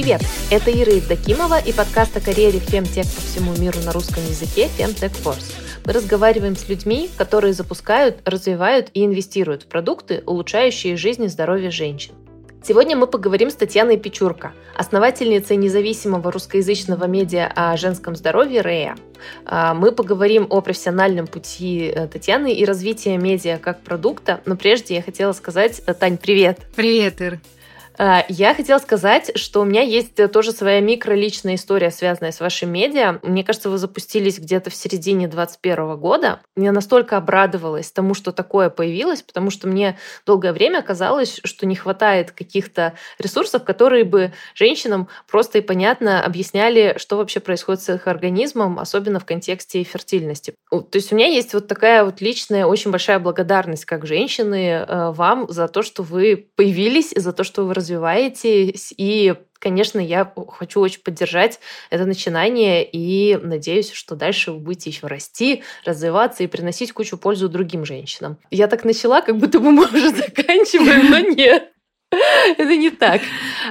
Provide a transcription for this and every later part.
Привет! Это Ира Евдокимова и подкаст о карьере фемтех по всему миру на русском языке Femtech Force. Мы разговариваем с людьми, которые запускают, развивают и инвестируют в продукты, улучшающие жизнь и здоровье женщин. Сегодня мы поговорим с Татьяной Печурко, основательницей независимого русскоязычного медиа о женском здоровье Рея. А, мы поговорим о профессиональном пути э, Татьяны и развитии медиа как продукта, но прежде я хотела сказать, э, Тань, привет! Привет, Ир! А, я хотела сказать, что у меня есть тоже своя микроличная история, связанная с вашим медиа. Мне кажется, вы запустились где-то в середине 2021 года. Я настолько обрадовалась тому, что такое появилось, потому что мне долгое время казалось, что не хватает каких-то ресурсов, которые бы женщинам просто и понятно объясняли, что вообще происходит с их организмом, особенно в контексте фертильности. То есть у меня есть вот такая вот личная, очень большая благодарность как женщины э, вам за то, что вы появились, за то, что вы развиваетесь. И, конечно, я хочу очень поддержать это начинание и надеюсь, что дальше вы будете еще расти, развиваться и приносить кучу пользу другим женщинам. Я так начала, как будто бы мы уже заканчиваем, но нет. Это не так.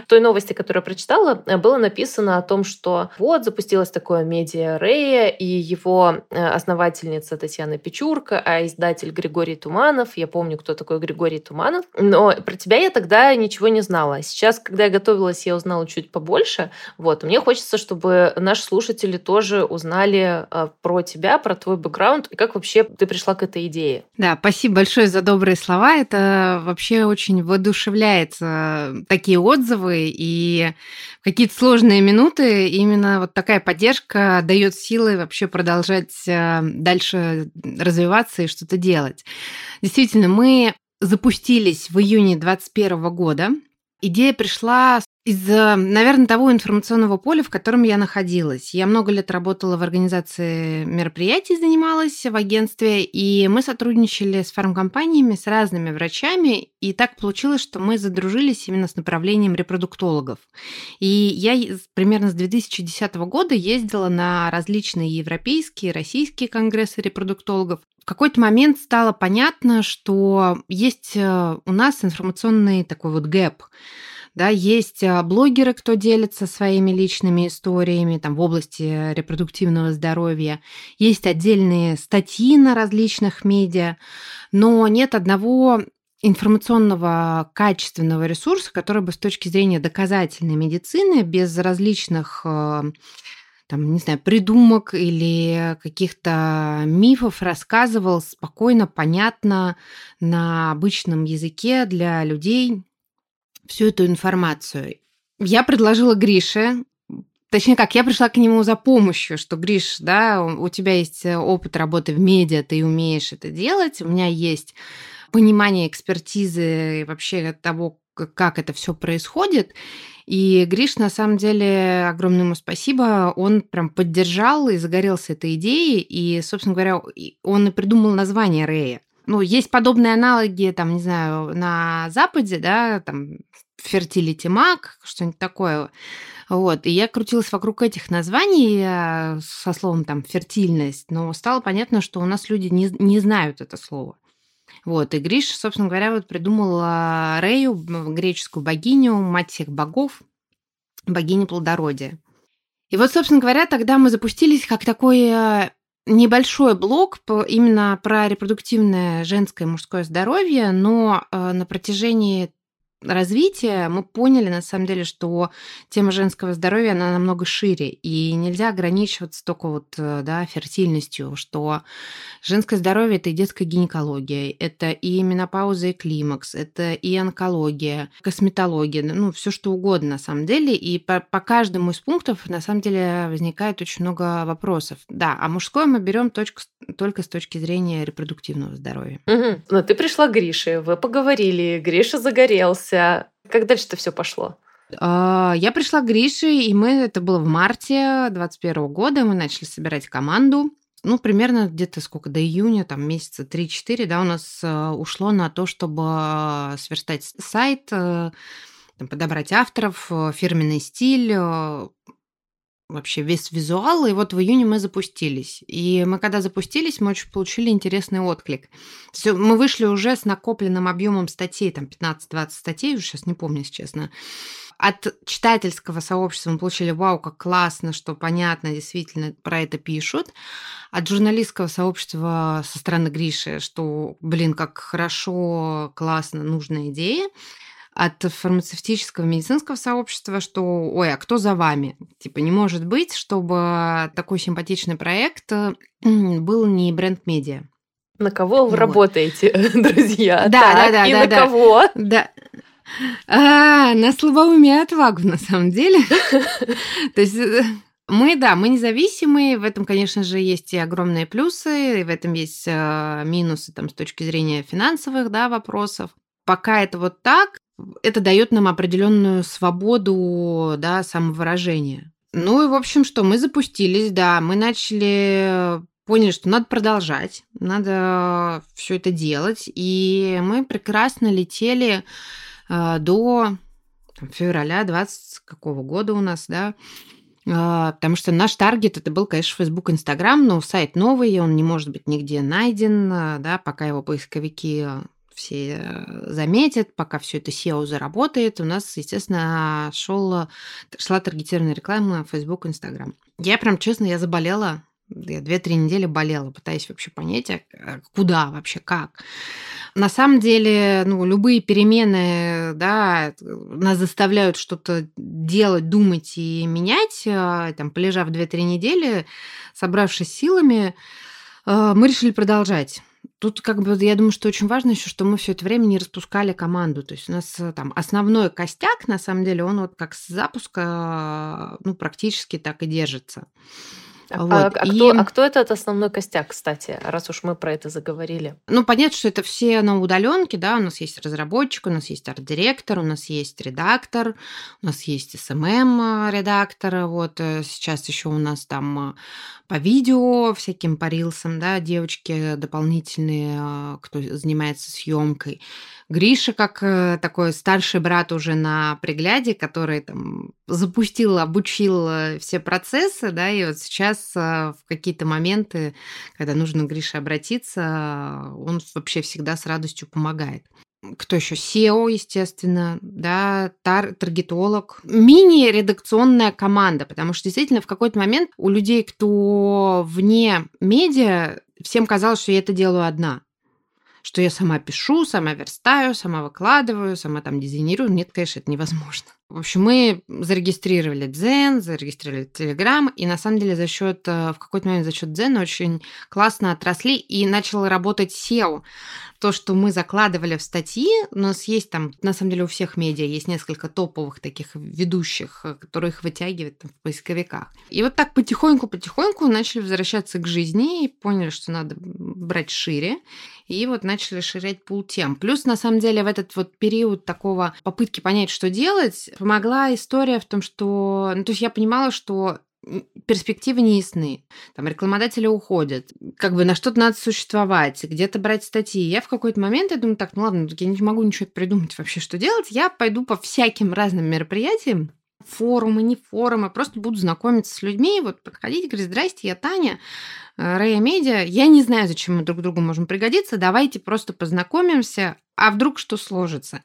В той новости, которую я прочитала, было написано о том, что вот запустилось такое медиа Рея, и его э, основательница Татьяна Печурка, а издатель Григорий Туманов. Я помню, кто такой Григорий Туманов. Но про тебя я тогда ничего не знала. Сейчас, когда я готовилась, я узнала чуть побольше. Вот. Мне хочется, чтобы наши слушатели тоже узнали э, про тебя, про твой бэкграунд, и как вообще ты пришла к этой идее. Да, спасибо большое за добрые слова. Это вообще очень воодушевляет получается, такие отзывы, и какие-то сложные минуты именно вот такая поддержка дает силы вообще продолжать э, дальше развиваться и что-то делать. Действительно, мы запустились в июне 2021 года. Идея пришла из, наверное, того информационного поля, в котором я находилась. Я много лет работала в организации мероприятий, занималась в агентстве, и мы сотрудничали с фармкомпаниями, с разными врачами, и так получилось, что мы задружились именно с направлением репродуктологов. И я примерно с 2010 года ездила на различные европейские, российские конгрессы репродуктологов. В какой-то момент стало понятно, что есть э, у нас информационный такой вот гэп – да, есть а, блогеры, кто делится своими личными историями там, в области репродуктивного здоровья. Есть отдельные статьи на различных медиа, но нет одного информационного качественного ресурса, который бы с точки зрения доказательной медицины без различных а, там, не знаю, придумок или каких-то мифов рассказывал спокойно, понятно, на обычном языке для людей, всю эту информацию. Я предложила Грише, точнее как, я пришла к нему за помощью, что, Гриш, да, у тебя есть э, опыт работы в медиа, ты умеешь это делать, у меня есть понимание экспертизы и вообще того, как это все происходит. И Гриш, на самом деле, огромное ему спасибо, он прям поддержал и загорелся этой идеей, и, собственно говоря, он и придумал название Рея ну, есть подобные аналоги, там, не знаю, на Западе, да, там, Fertility Mag, что-нибудь такое. Вот. И я крутилась вокруг этих названий э, со словом там фертильность, но стало понятно, что у нас люди не, не знают это слово. Вот, и Гриш, собственно говоря, вот придумал Рею, греческую богиню, мать всех богов, богиню плодородия. И вот, собственно говоря, тогда мы запустились как такой э, небольшой блок именно про репродуктивное женское и мужское здоровье, но э, на протяжении развития мы поняли, на самом деле, что тема женского здоровья, она намного шире, и нельзя ограничиваться только вот, э, да, фертильностью, что женское здоровье – это и детская гинекология, это и менопауза, и климакс, это и онкология, косметология, ну, все что угодно, на самом деле, и по, по каждому из пунктов, на самом деле, возникает очень много вопросов. Да, а мужское мы берем точку, только с точки зрения репродуктивного здоровья. Угу. Ну, ты пришла к Грише, вы поговорили, Гриша загорелся, учился? Как дальше-то все пошло? А, я пришла к Грише, и мы, это было в марте 2021 года, мы начали собирать команду. Ну, примерно где-то сколько, до июня, там месяца 3-4, да, у нас э, ушло на то, чтобы э, сверстать сайт, э, подобрать авторов, фирменный стиль, вообще весь визуал, и вот в июне мы запустились. И мы когда запустились, мы очень получили интересный отклик. Все, мы вышли уже с накопленным объемом статей, там 15-20 статей, уже сейчас не помню, если честно. от читательского сообщества мы получили «Вау, как классно, что понятно, действительно про это пишут». От журналистского сообщества со стороны Гриши, что, блин, как хорошо, классно, нужная идея от фармацевтического медицинского сообщества, что ой, а кто за вами? Типа не может быть, чтобы такой симпатичный проект был не бренд-медиа. На кого вы вот. работаете, друзья? Да, так, да, да. И да, на да. кого? Да. А, на слабоумие отвагу, на самом деле. То есть э, мы, да, мы независимые, в этом, конечно же, есть и огромные плюсы, и в этом есть э, минусы там, с точки зрения финансовых да, вопросов. Пока это вот так, это дает нам определенную свободу да, самовыражения. Ну и, в общем, что, мы запустились, да, мы начали поняли, что надо продолжать, надо все это делать. И мы прекрасно летели э, до там, февраля 20 какого года у нас, да, э, потому что наш таргет это был, конечно, Facebook, Instagram, но сайт новый, он не может быть нигде найден, э, да, пока его поисковики все заметят, пока все это SEO заработает, у нас, естественно, шел, шла таргетированная реклама Facebook, Instagram. Я прям, честно, я заболела я две-три недели болела, пытаясь вообще понять, а, а куда вообще, как. На самом деле, ну, любые перемены, да, нас заставляют что-то делать, думать и менять. А, там, полежав две-три недели, собравшись силами, мы решили продолжать. Тут как бы я думаю, что очень важно еще, что мы все это время не распускали команду. То есть у нас там основной костяк, на самом деле, он вот как с запуска, ну, практически так и держится. А, вот. а, а, и... кто, а кто этот основной костяк, кстати, раз уж мы про это заговорили? Ну, понятно, что это все на удаленке, да, у нас есть разработчик, у нас есть арт-директор, у нас есть редактор, у нас есть SMM-редактор, эм вот э, сейчас еще у нас там э, по видео, всяким по рилсам, да, девочки дополнительные, э, кто занимается съемкой. Гриша как э, такой старший брат уже на пригляде, который там запустил, обучил э, все процессы, да, и вот сейчас в какие-то моменты, когда нужно Грише обратиться, он вообще всегда с радостью помогает кто еще? SEO, естественно, да, тар таргетолог. Мини-редакционная команда, потому что действительно в какой-то момент у людей, кто вне медиа, всем казалось, что я это делаю одна что я сама пишу, сама верстаю, сама выкладываю, сама там дизайнирую. Нет, конечно, это невозможно. В общем, мы зарегистрировали Дзен, зарегистрировали Телеграм, и на самом деле за счет, э, в какой-то момент за счет Дзена очень классно отросли и начал работать SEO. То, что мы закладывали в статьи, у нас есть там, на самом деле у всех медиа есть несколько топовых таких ведущих, э, которые их вытягивают там, в поисковиках. И вот так потихоньку-потихоньку начали возвращаться к жизни и поняли, что надо брать шире. И вот начали расширять пул тем. Плюс, на самом деле, в этот вот период такого попытки понять, что делать, помогла история в том, что... Ну, то есть я понимала, что перспективы не ясны. Там рекламодатели уходят. Как бы на что-то надо существовать, где-то брать статьи. Я в какой-то момент, я думаю, так, ну ладно, я не могу ничего придумать вообще, что делать. Я пойду по всяким разным мероприятиям, форумы, не форумы, просто буду знакомиться с людьми, вот подходить, говорить, здрасте, я Таня, Рея Медиа. Я не знаю, зачем мы друг другу можем пригодиться, давайте просто познакомимся, а вдруг что сложится.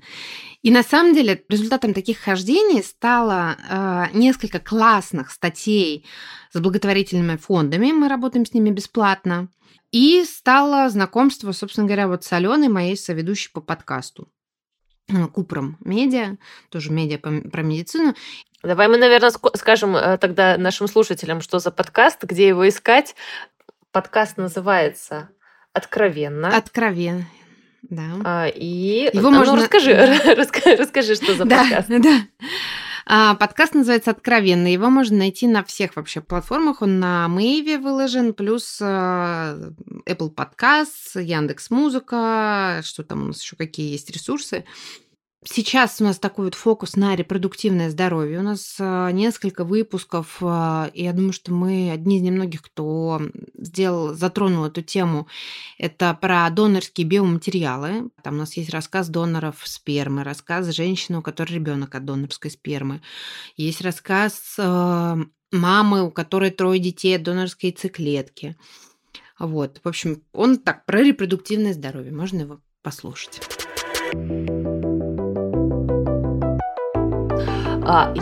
И на самом деле результатом таких хождений стало э, несколько классных статей с благотворительными фондами, мы работаем с ними бесплатно, и стало знакомство, собственно говоря, вот с Аленой, моей соведущей по подкасту. Купром медиа, тоже медиа про медицину. Давай мы, наверное, скажем э, тогда нашим слушателям, что за подкаст, где его искать. Подкаст называется «Откровенно». «Откровенно». Да. А, и его а, можно... ну, расскажи, расскажи, расскажи, что за подкаст. Да, да. А, подкаст называется «Откровенно». Его можно найти на всех вообще платформах. Он на Мэйве выложен, плюс а, Apple Podcasts, Яндекс Музыка, что там у нас еще какие есть ресурсы. Сейчас у нас такой вот фокус на репродуктивное здоровье. У нас а, несколько выпусков, а, и я думаю, что мы одни из немногих, кто сделал, затронул эту тему. Это про донорские биоматериалы. Там у нас есть рассказ доноров спермы, рассказ женщины, у которой ребенок от донорской спермы. Есть рассказ а, мамы, у которой трое детей от донорской яйцеклетки. Вот, в общем, он так про репродуктивное здоровье. Можно его послушать.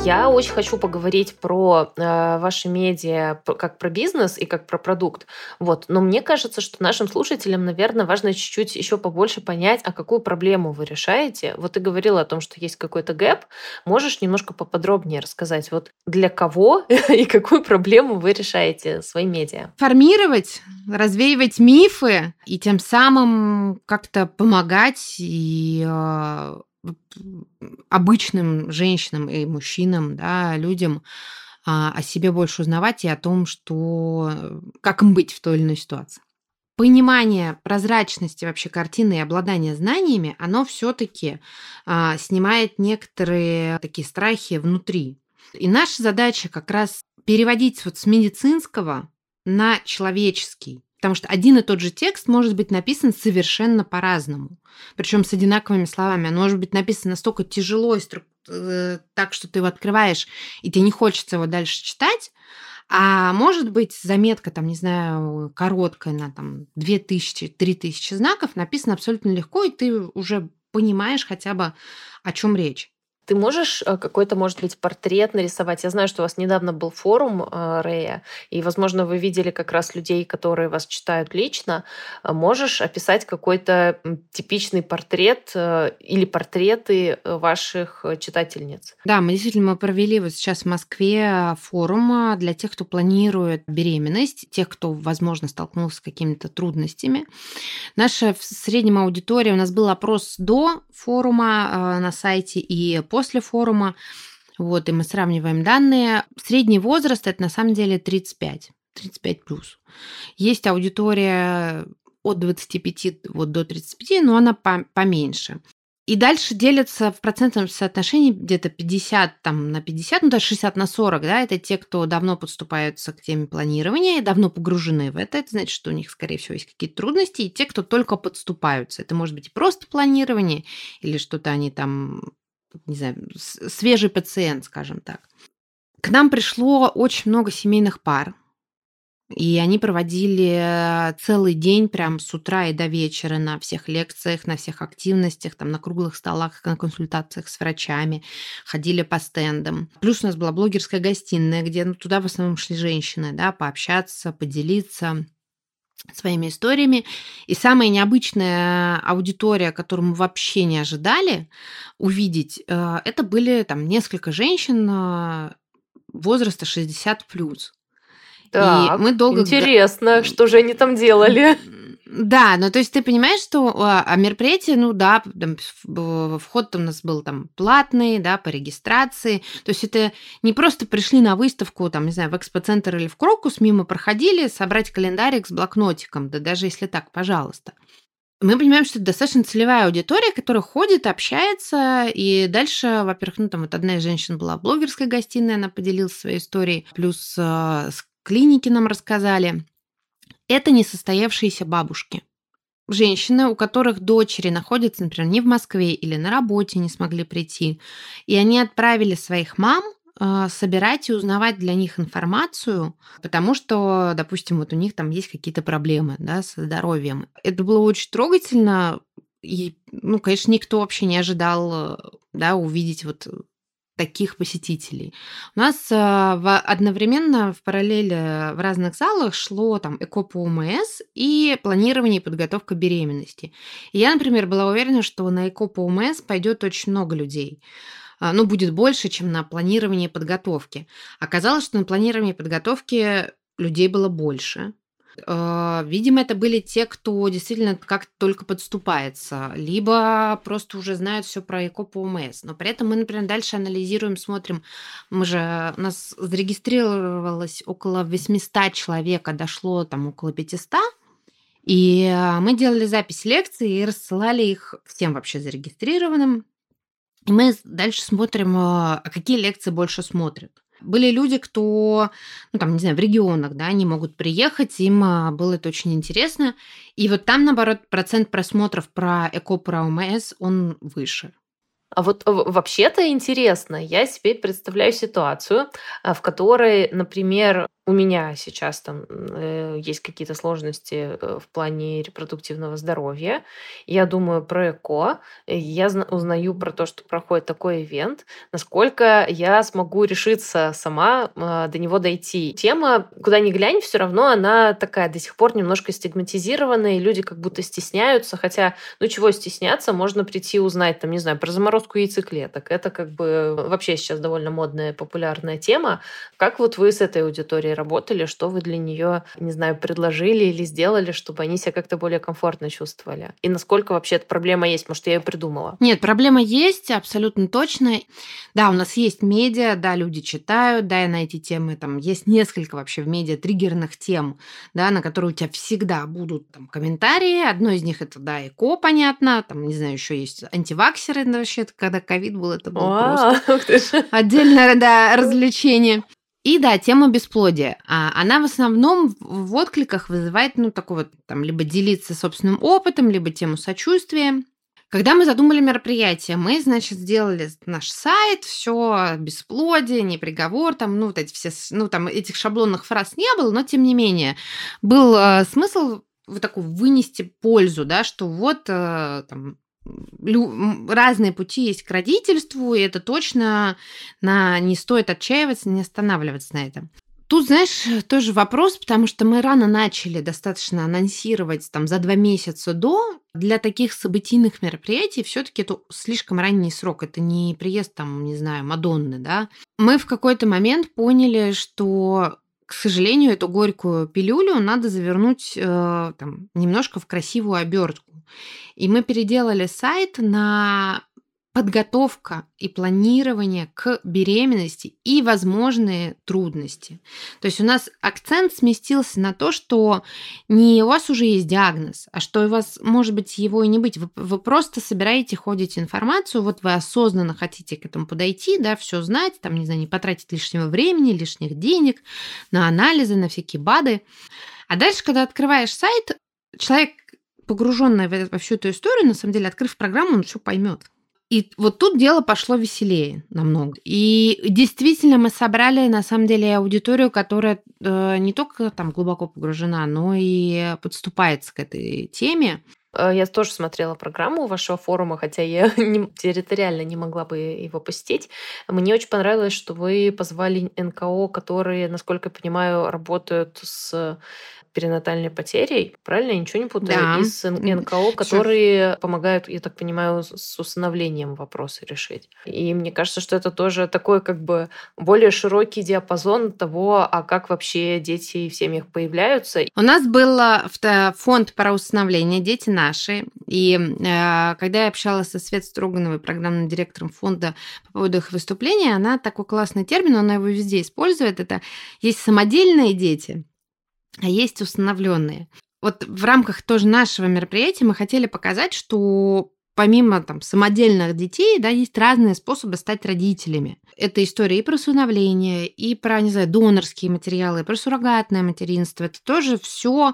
Я очень хочу поговорить про э, ваши медиа как про бизнес и как про продукт. Вот. Но мне кажется, что нашим слушателям, наверное, важно чуть-чуть еще побольше понять, а какую проблему вы решаете. Вот ты говорила о том, что есть какой-то гэп. Можешь немножко поподробнее рассказать, вот для кого и какую проблему вы решаете своим медиа? Формировать, развеивать мифы и тем самым как-то помогать и э, обычным женщинам и мужчинам, да, людям а, о себе больше узнавать и о том, что как им быть в той или иной ситуации. Понимание прозрачности вообще картины и обладание знаниями, оно все-таки а, снимает некоторые такие страхи внутри. И наша задача как раз переводить вот с медицинского на человеческий. Потому что один и тот же текст может быть написан совершенно по-разному. Причем с одинаковыми словами. Он может быть написан настолько тяжело и струк... Э, так, что ты его открываешь, и тебе не хочется его дальше читать. А может быть, заметка, там, не знаю, короткая на там 2000-3000 знаков, написана абсолютно легко, и ты уже понимаешь хотя бы, о чем речь. Ты можешь э, какой-то, может быть, портрет нарисовать? Я знаю, что у вас недавно был форум э, Рея, и, возможно, вы видели как раз людей, которые вас читают лично. Э, можешь описать какой-то типичный портрет или портреты ваших читательниц? Да, мы действительно мы провели вот сейчас в Москве форум для тех, кто планирует беременность, тех, кто, возможно, столкнулся с какими-то трудностями. Наша в среднем аудитория, у нас был опрос до форума на сайте и после после форума. Вот, и мы сравниваем данные. Средний возраст это на самом деле 35. 35 плюс. Есть аудитория от 25 вот до 35, но она поменьше. И дальше делятся в процентном соотношении где-то 50 там, на 50, ну даже 60 на 40, да, это те, кто давно подступаются к теме планирования, давно погружены в это, это значит, что у них, скорее всего, есть какие-то трудности, и те, кто только подступаются. Это может быть и просто планирование, или что-то они там не знаю, свежий пациент, скажем так. К нам пришло очень много семейных пар, и они проводили целый день, прям с утра и до вечера на всех лекциях, на всех активностях, там на круглых столах, на консультациях с врачами, ходили по стендам. Плюс у нас была блогерская гостиная, где ну, туда в основном шли женщины, да, пообщаться, поделиться своими историями. И самая необычная аудитория, которую мы вообще не ожидали увидеть, э, это были там несколько женщин э, возраста 60 плюс. Так, и мы долго... Интересно, что же они там делали? Да, ну то есть ты понимаешь, что а, а мероприятие, ну да, там, вход у нас был там платный, да, по регистрации. То есть это не просто пришли на выставку, там, не знаю, в экспоцентр или в Крокус, мимо проходили, собрать календарик с блокнотиком, да даже если так, пожалуйста. Мы понимаем, что это достаточно целевая аудитория, которая ходит, общается, и дальше, во-первых, ну там вот одна из женщин была в блогерской гостиной, она поделилась своей историей, плюс э, с клиники нам рассказали. Это несостоявшиеся бабушки. Женщины, у которых дочери находятся, например, не в Москве или на работе не смогли прийти, и они отправили своих мам а, собирать и узнавать для них информацию, потому что, допустим, вот у них там есть какие-то проблемы да, со здоровьем. Это было очень трогательно, и, ну, конечно, никто вообще не ожидал да, увидеть вот таких посетителей. У нас э, в, одновременно в параллели в разных залах шло там ЭКО по УМС и планирование и подготовка беременности. И я, например, была уверена, что на ЭКО по УМС пойдет очень много людей а, ну, будет больше, чем на планирование и подготовке. Оказалось, что на планировании и подготовке людей было больше. Э, видимо, это были те, кто действительно как только подступается, либо просто уже знают все про ЭКО по ОМС. Но при этом мы, например, дальше анализируем, смотрим, мы же, у нас зарегистрировалось около 800 человек, а дошло там около 500, и мы делали запись лекций и рассылали их всем вообще зарегистрированным. И мы дальше смотрим, а какие лекции больше смотрят. Были люди, кто, ну там, не знаю, в регионах, да, они могут приехать, им а, было это очень интересно. И вот там, наоборот, процент просмотров про ЭКО, про ОМС, он выше. А вот вообще-то интересно, я себе представляю ситуацию, а, в которой, например, у меня сейчас там э, есть какие-то сложности э, в плане репродуктивного здоровья. Я думаю про ЭКО, я узнаю про то, что проходит такой ивент, насколько я смогу решиться сама э, до него дойти. Тема, куда ни глянь, все равно она такая до сих пор немножко стигматизированная, и люди как будто стесняются, хотя, ну чего стесняться, можно прийти узнать, там, не знаю, про заморозку яйцеклеток. Это как бы вообще сейчас довольно модная, популярная тема. Как вот вы с этой аудиторией работали, что вы для нее, не знаю, предложили или сделали, чтобы они себя как-то более комфортно чувствовали? И насколько вообще эта проблема есть? Может, я ее придумала? Нет, проблема есть, абсолютно точно. Да, у нас есть медиа, да, люди читают, да, и на эти темы там есть несколько вообще в медиа триггерных тем, да, на которые у тебя всегда будут там комментарии. Одно из них это, да, ЭКО, понятно, там, не знаю, еще есть антиваксеры, вообще, когда ковид был, это было просто отдельное, да, развлечение. И да, тема бесплодия. А она в основном в откликах вызывает, ну, такой вот, там, либо делиться собственным опытом, либо тему сочувствия. Когда мы задумали мероприятие, мы, значит, сделали наш сайт, все бесплодие, не приговор, там, ну, вот эти все, ну, там, этих шаблонных фраз не было, но, тем не менее, был э, смысл вот такой вынести пользу, да, что вот э, там, разные пути есть к родительству, и это точно на... не стоит отчаиваться, не останавливаться на этом. Тут, знаешь, тоже вопрос, потому что мы рано начали достаточно анонсировать там за два месяца до. Для таких событийных мероприятий все-таки это слишком ранний срок. Это не приезд там, не знаю, Мадонны, да. Мы в какой-то момент поняли, что к сожалению, эту горькую пилюлю надо завернуть э, там, немножко в красивую обертку. И мы переделали сайт на подготовка и планирование к беременности и возможные трудности. То есть у нас акцент сместился на то, что не у вас уже есть диагноз, а что у вас может быть его и не быть. Вы, вы просто собираете, ходите информацию, вот вы осознанно хотите к этому подойти, да, все знать, там, не знаю, не потратить лишнего времени, лишних денег на анализы, на всякие БАДы. А дальше, когда открываешь сайт, человек, погруженный во всю эту историю, на самом деле, открыв программу, он все поймет. И вот тут дело пошло веселее намного. И действительно мы собрали на самом деле аудиторию, которая э, не только там глубоко погружена, но и подступается к этой теме. Э, я тоже смотрела программу вашего форума, хотя я не, территориально не могла бы его посетить. Мне очень понравилось, что вы позвали НКО, которые, насколько я понимаю, работают с перинатальной потерей, правильно? Я ничего не путаю? Да. Из НКО, которые Всё. помогают, я так понимаю, с усыновлением вопросы решить. И мне кажется, что это тоже такой как бы более широкий диапазон того, а как вообще дети в семьях появляются. У нас был э, фонд про усыновление «Дети наши». И э, когда я общалась со Свет Строгановой, программным директором фонда по поводу их выступления, она такой классный термин, она его везде использует. Это есть самодельные дети, а есть установленные. Вот в рамках тоже нашего мероприятия мы хотели показать, что помимо там, самодельных детей, да, есть разные способы стать родителями. Это история и про усыновление, и про, не знаю, донорские материалы, и про суррогатное материнство. Это тоже все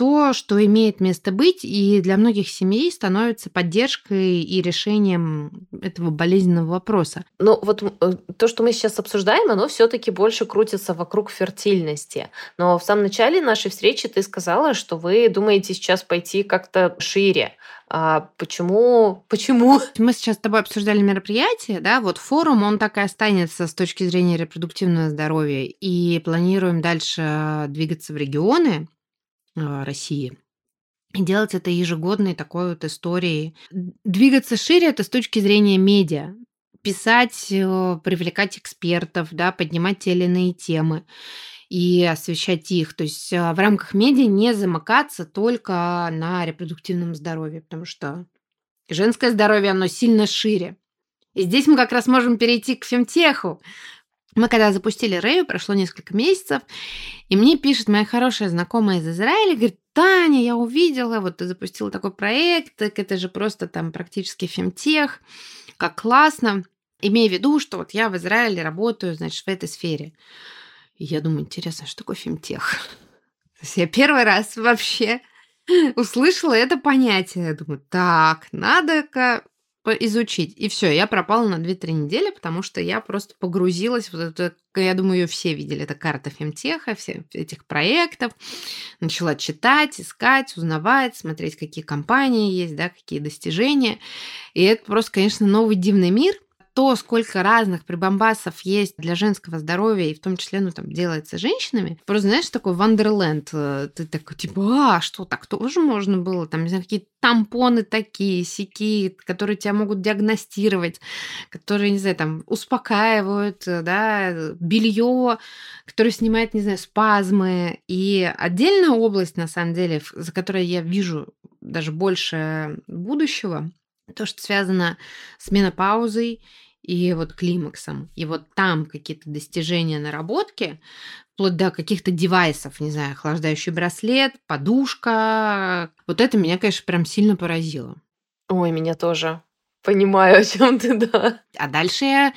то, что имеет место быть, и для многих семей становится поддержкой и решением этого болезненного вопроса. Ну вот э, то, что мы сейчас обсуждаем, оно все-таки больше крутится вокруг фертильности. Но в самом начале нашей встречи ты сказала, что вы думаете сейчас пойти как-то шире. А почему? Почему? Мы сейчас с тобой обсуждали мероприятие, да, вот форум, он так и останется с точки зрения репродуктивного здоровья, и планируем дальше двигаться в регионы, России. И делать это ежегодной такой вот историей. Двигаться шире это с точки зрения медиа. Писать, э, привлекать экспертов, да, поднимать те или иные темы и освещать их. То есть а, в рамках медиа не замыкаться только на репродуктивном здоровье, потому что женское здоровье, оно сильно шире. И здесь мы как раз можем перейти к фемтеху, мы когда запустили Рэю, прошло несколько месяцев, и мне пишет моя хорошая знакомая из Израиля, говорит, Таня, я увидела, вот ты запустила такой проект, так это же просто там практически фемтех, как классно. Имея в виду, что вот я в Израиле работаю, значит, в этой сфере. И я думаю, интересно, что такое фемтех? То есть я первый раз вообще услышала это понятие. Я думаю, так, надо-ка изучить. И все, я пропала на 2-3 недели, потому что я просто погрузилась в это, я думаю, ее все видели, это карта фемтеха, все этих проектов. Начала читать, искать, узнавать, смотреть, какие компании есть, да, какие достижения. И это просто, конечно, новый дивный мир – то, сколько разных прибамбасов есть для женского здоровья, и в том числе, ну, там, делается женщинами, просто, знаешь, такой вандерленд. Э, ты такой, типа, а, что, так тоже можно было? Там, не знаю, какие тампоны такие, сики, которые тебя могут диагностировать, которые, не знаю, там, успокаивают, э, да, белье, которое снимает, не знаю, спазмы. И отдельная область, на самом деле, за которой я вижу даже больше будущего, то, что связано с менопаузой и вот климаксом. И вот там какие-то достижения, наработки, вплоть до каких-то девайсов, не знаю, охлаждающий браслет, подушка. Вот это меня, конечно, прям сильно поразило. Ой, меня тоже. Понимаю, о чем ты, да. А дальше я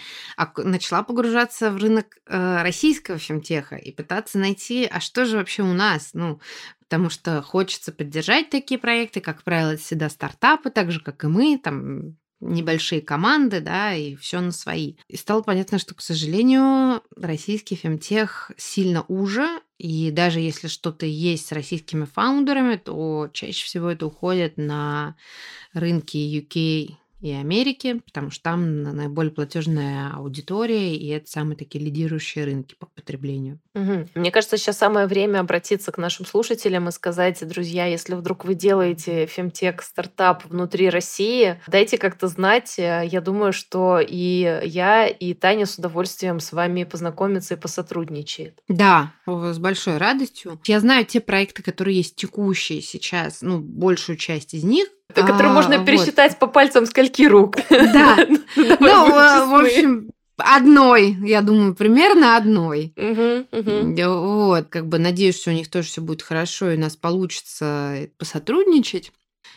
начала погружаться в рынок э, российского фемтеха и пытаться найти, а что же вообще у нас? Ну, потому что хочется поддержать такие проекты, как правило, всегда стартапы, так же, как и мы, там небольшие команды, да, и все на свои. И стало понятно, что, к сожалению, российский фемтех сильно уже, и даже если что-то есть с российскими фаундерами, то чаще всего это уходит на рынки UK и Америки, потому что там наиболее платежная аудитория, и это самые такие лидирующие рынки по потреблению. Угу. Мне кажется, сейчас самое время обратиться к нашим слушателям и сказать, друзья, если вдруг вы делаете фемтек стартап внутри России, дайте как-то знать. Я думаю, что и я, и Таня с удовольствием с вами познакомится и посотрудничает. Да, с большой радостью. Я знаю те проекты, которые есть текущие сейчас, ну, большую часть из них, Которые а, можно пересчитать по пальцам скольки рук. Да. Ну, в общем, одной, я думаю, примерно одной. Вот, как бы надеюсь, что у них тоже все будет хорошо, и у нас получится посотрудничать.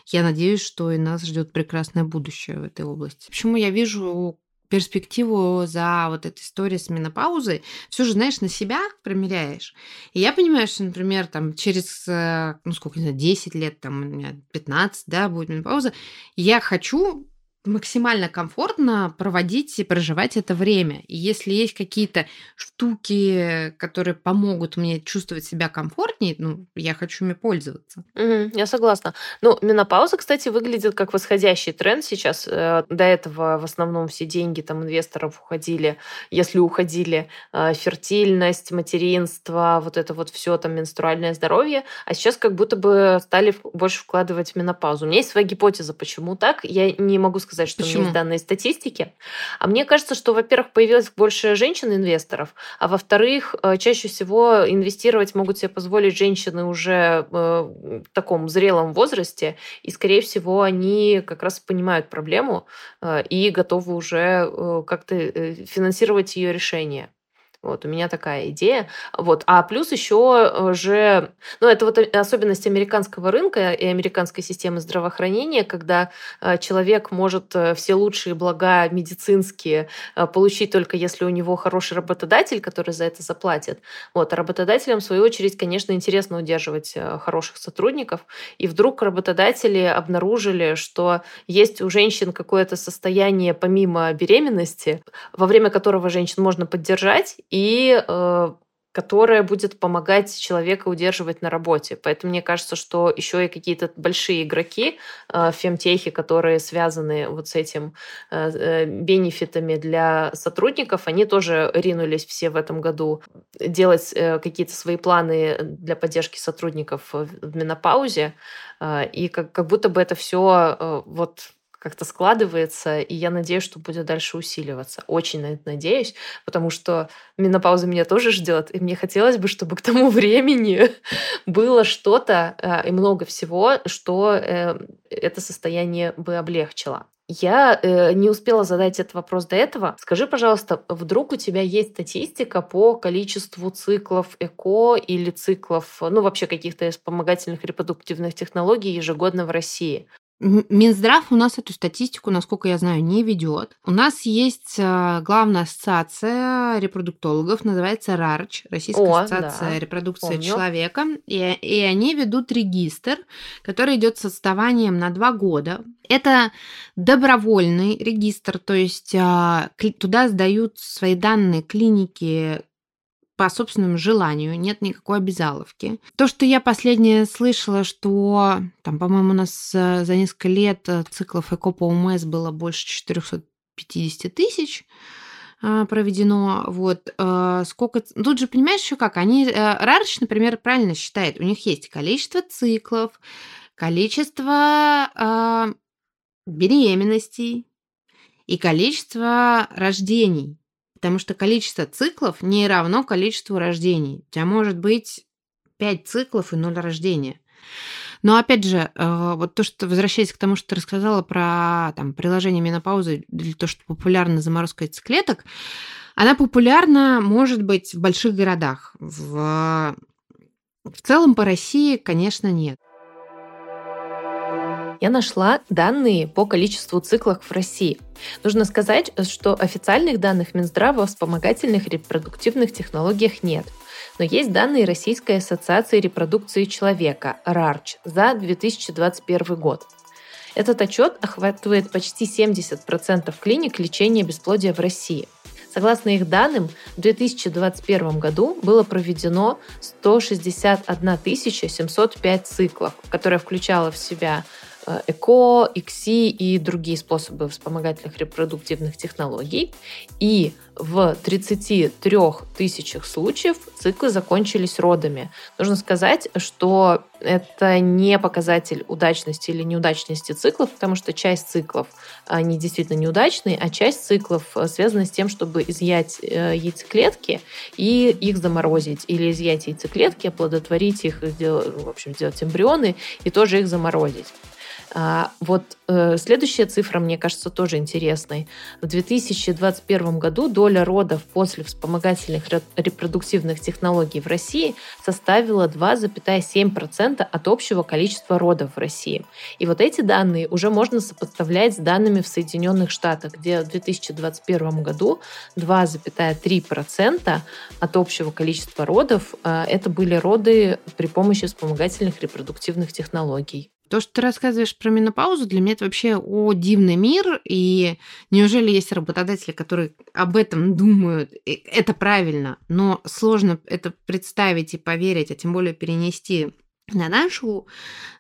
Я надеюсь, что и нас ждет прекрасное будущее в этой области. Почему я вижу перспективу за вот этой историей с менопаузой, все же, знаешь, на себя примеряешь. И я понимаю, что, например, там через, э, ну, сколько, не знаю, 10 лет, там, у меня 15, да, будет менопауза, я хочу максимально комфортно проводить и проживать это время. И если есть какие-то штуки, которые помогут мне чувствовать себя комфортнее, ну, я хочу ими пользоваться. Угу, я согласна. Ну, менопауза, кстати, выглядит как восходящий тренд сейчас. Э, до этого в основном все деньги там инвесторов уходили, если уходили, э, фертильность, материнство, вот это вот все там менструальное здоровье, а сейчас как будто бы стали больше вкладывать в менопаузу. У меня есть своя гипотеза, почему так. Я не могу сказать сказать, что Почему? у меня есть данные статистики. А мне кажется, что, во-первых, появилось больше женщин-инвесторов, а во-вторых, э, чаще всего инвестировать могут себе позволить женщины уже э, в таком зрелом возрасте, и, скорее всего, они как раз понимают проблему э, и готовы уже как-то финансировать ее решение. Вот у меня такая идея. Вот. А плюс еще э, же, ну это вот особенность американского рынка и американской системы здравоохранения, когда э, человек может э, все лучшие блага медицинские получить только если у него хороший работодатель, который за это заплатит. Вот. А работодателям, в свою очередь, конечно, интересно удерживать хороших сотрудников. И вдруг работодатели обнаружили, что есть у женщин какое-то состояние помимо беременности, во время которого женщин можно поддержать, и э, которая будет помогать человека удерживать на работе. Поэтому мне кажется, что еще и какие-то большие игроки э, фемтехи, которые связаны вот с этим э, э, бенефитами для сотрудников, они тоже ринулись все в этом году делать э, какие-то свои планы для поддержки сотрудников в менопаузе. Э, и как, как будто бы это все э, вот как-то складывается, и я надеюсь, что будет дальше усиливаться. Очень на это надеюсь, потому что менопауза меня тоже ждет, и мне хотелось бы, чтобы к тому времени было что-то э, и много всего, что э, это состояние бы облегчило. Я э, не успела задать этот вопрос до этого. Скажи, пожалуйста, вдруг у тебя есть статистика по количеству циклов ЭКО или циклов, ну вообще каких-то вспомогательных репродуктивных технологий ежегодно в России? Минздрав у нас эту статистику, насколько я знаю, не ведет. У нас есть э, главная ассоциация репродуктологов, называется РАРЧ, Российская О, ассоциация да. репродукции Помню. человека, и, и они ведут регистр, который идет с отставанием на два года. Это добровольный регистр, то есть а, туда сдают свои данные клиники, по собственному желанию, нет никакой обязаловки. То, что я последнее слышала, что там, по-моему, у нас э, за несколько лет э, циклов ЭКО по УМС было больше 450 тысяч э, проведено. Вот сколько... Тут же, понимаешь, еще как? Они... Рарыч, например, правильно считает. У них есть количество циклов, количество беременностей и количество рождений. Потому что количество циклов не равно количеству рождений. У тебя может быть 5 циклов и 0 рождения. Но опять же, э, вот то, что возвращаясь к тому, что ты рассказала про там, приложение менопаузы, для того, что популярна заморозка яйцеклеток, она популярна, может быть, в больших городах. В, в целом по России, конечно, нет я нашла данные по количеству циклов в России. Нужно сказать, что официальных данных Минздрава о вспомогательных репродуктивных технологиях нет. Но есть данные Российской ассоциации репродукции человека, РАРЧ, за 2021 год. Этот отчет охватывает почти 70% клиник лечения бесплодия в России. Согласно их данным, в 2021 году было проведено 161 705 циклов, которое включало в себя ЭКО, ИКСИ и другие способы вспомогательных репродуктивных технологий. И в 33 тысячах случаев циклы закончились родами. Нужно сказать, что это не показатель удачности или неудачности циклов, потому что часть циклов, они действительно неудачные, а часть циклов э, связана с тем, чтобы изъять э, яйцеклетки и их заморозить, или изъять яйцеклетки, оплодотворить их, в общем, сделать эмбрионы и тоже их заморозить. А, вот э, следующая цифра, мне кажется, тоже интересной. В 2021 году доля родов после вспомогательных репродуктивных технологий в России составила 2,7% от общего количества родов в России. И вот эти данные уже можно сопоставлять с данными в Соединенных Штатах, где в 2021 году 2,3% от общего количества родов э, это были роды при помощи вспомогательных репродуктивных технологий. То, что ты рассказываешь про менопаузу, для меня это вообще о дивный мир. И неужели есть работодатели, которые об этом думают? Это правильно, но сложно это представить и поверить, а тем более перенести на нашу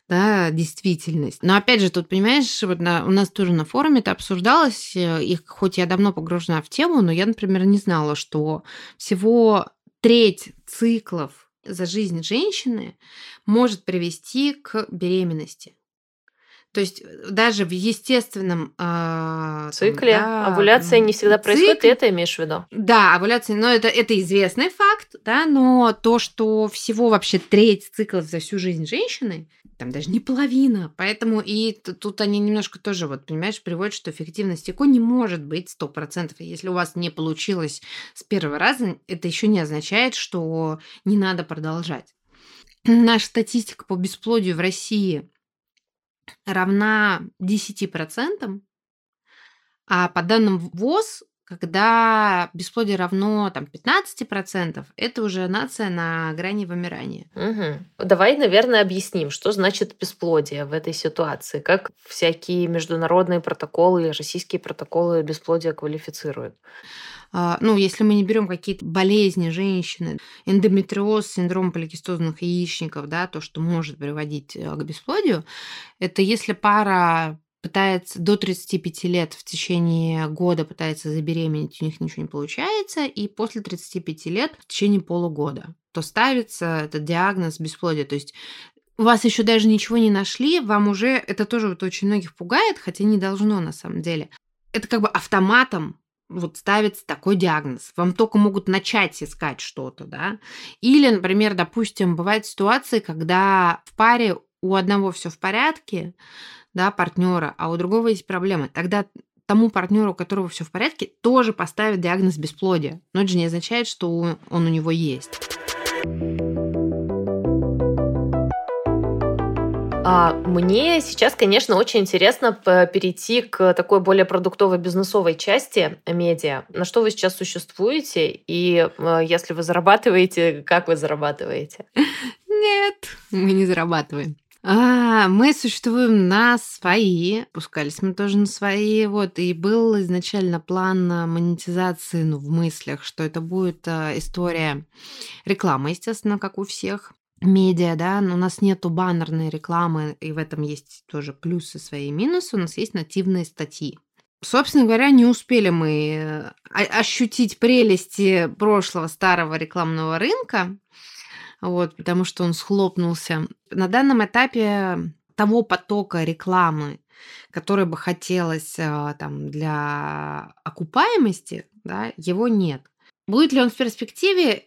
да, действительность. Но опять же, тут, понимаешь, вот на, у нас тоже на форуме это обсуждалось, э, и хоть я давно погружена в тему, но я, например, не знала, что всего треть циклов за жизнь женщины может привести к беременности. То есть э, даже в естественном э, цикле там, да, овуляция не всегда происходит, цикл, ты это имеешь в виду? Да, овуляция, но это, это известный факт, да, но то, что всего вообще треть циклов за всю жизнь женщины, там даже не половина, поэтому и тут они немножко тоже, вот, понимаешь, приводят, что эффективность ЭКО не может быть 100%. Если у вас не получилось с первого раза, это еще не означает, что не надо продолжать. Наша статистика по бесплодию в России равна 10%, а по данным ВОЗ, когда бесплодие равно там, 15%, это уже нация на грани вымирания. Угу. Давай, наверное, объясним, что значит бесплодие в этой ситуации, как всякие международные протоколы, российские протоколы бесплодия квалифицируют. А, ну, если мы не берем какие-то болезни женщины, эндометриоз, синдром поликистозных яичников, да, то, что может приводить э, к бесплодию, это если пара пытается до 35 лет в течение года пытается забеременеть, у них ничего не получается, и после 35 лет в течение полугода, то ставится этот диагноз бесплодия. То есть у вас еще даже ничего не нашли, вам уже это тоже вот очень многих пугает, хотя не должно на самом деле. Это как бы автоматом вот ставится такой диагноз. Вам только могут начать искать что-то, да. Или, например, допустим, бывают ситуации, когда в паре у одного все в порядке, да, партнера, а у другого есть проблемы. Тогда тому партнеру, у которого все в порядке, тоже поставят диагноз бесплодия. Но это же не означает, что он у него есть. А мне сейчас, конечно, очень интересно перейти к такой более продуктовой бизнесовой части медиа. На что вы сейчас существуете? И э, если вы зарабатываете, как вы зарабатываете? Нет, мы не зарабатываем. А, мы существуем на свои, пускались мы тоже на свои, вот, и был изначально план монетизации, ну, в мыслях, что это будет а, история рекламы, естественно, как у всех медиа, да, но у нас нету баннерной рекламы, и в этом есть тоже плюсы свои и минусы, у нас есть нативные статьи. Собственно говоря, не успели мы а, ощутить прелести прошлого старого рекламного рынка, вот, потому что он схлопнулся. На данном этапе того потока рекламы, который бы хотелось а, там, для окупаемости, да, его нет. Будет ли он в перспективе,